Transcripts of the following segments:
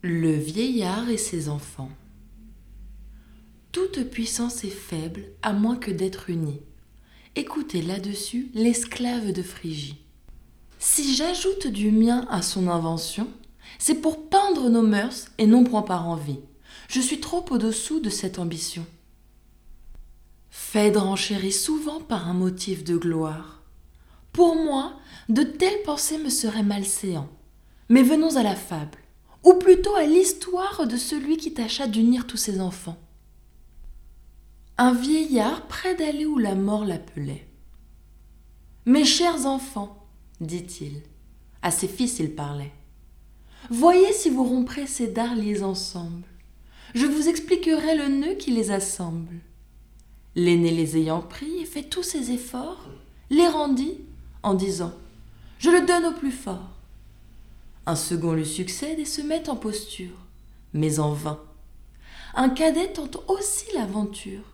Le vieillard et ses enfants. Toute puissance est faible à moins que d'être unie. Écoutez là-dessus l'esclave de Phrygie. Si j'ajoute du mien à son invention, c'est pour peindre nos mœurs et non point par envie. Je suis trop au-dessous de cette ambition. Phèdre enchérit souvent par un motif de gloire. Pour moi, de telles pensées me seraient malséants. Mais venons à la fable, ou plutôt à l'histoire de celui qui tâcha d'unir tous ses enfants. Un vieillard près d'aller où la mort l'appelait. Mes chers enfants, dit-il, à ses fils il parlait, voyez si vous romprez ces dards ensemble. Je vous expliquerai le nœud qui les assemble. L'aîné les ayant pris et fait tous ses efforts, les rendit en disant Je le donne au plus fort. Un second lui succède et se met en posture, mais en vain. Un cadet tente aussi l'aventure.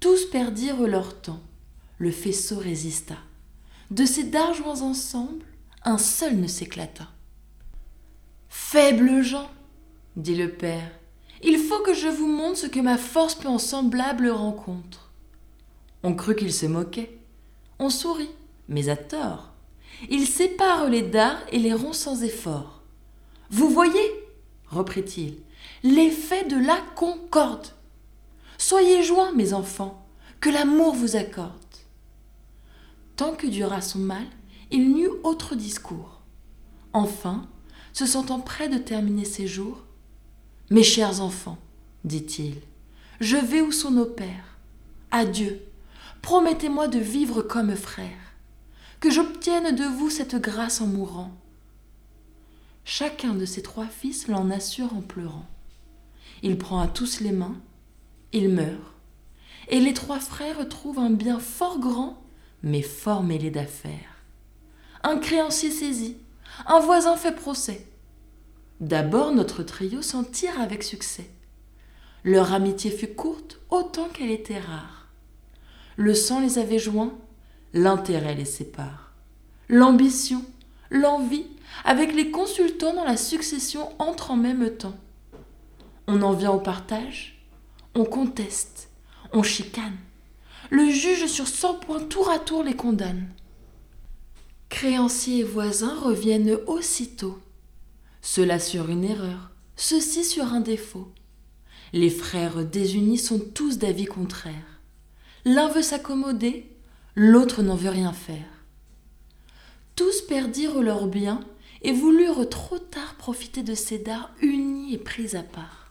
Tous perdirent leur temps. Le faisceau résista. De ces dards joints ensemble, un seul ne s'éclata. Faibles gens, dit le père, il faut que je vous montre ce que ma force peut en semblable rencontre. On crut qu'il se moquait. On sourit, mais à tort. Il sépare les dards et les rompt sans effort. Vous voyez, reprit-il, l'effet de la concorde. Soyez joints, mes enfants, que l'amour vous accorde. Tant que dura son mal, il n'eut autre discours. Enfin, se sentant près de terminer ses jours, Mes chers enfants, dit-il, je vais où sont nos pères. Adieu, promettez-moi de vivre comme frères que j'obtienne de vous cette grâce en mourant. Chacun de ses trois fils l'en assure en pleurant. Il prend à tous les mains, il meurt, et les trois frères trouvent un bien fort grand, mais fort mêlé d'affaires. Un créancier saisi, un voisin fait procès. D'abord notre trio s'en tire avec succès. Leur amitié fut courte autant qu'elle était rare. Le sang les avait joints, l'intérêt les sépare. L'ambition, l'envie, avec les consultants dans la succession entrent en même temps. On en vient au partage, on conteste, on chicane. Le juge sur cent points tour à tour les condamne. Créanciers et voisins reviennent aussitôt. Cela sur une erreur, ceci sur un défaut. Les frères désunis sont tous d'avis contraires. L'un veut s'accommoder, l'autre n'en veut rien faire. Tous perdirent leurs biens et voulurent trop tard profiter de ces dards unis et pris à part.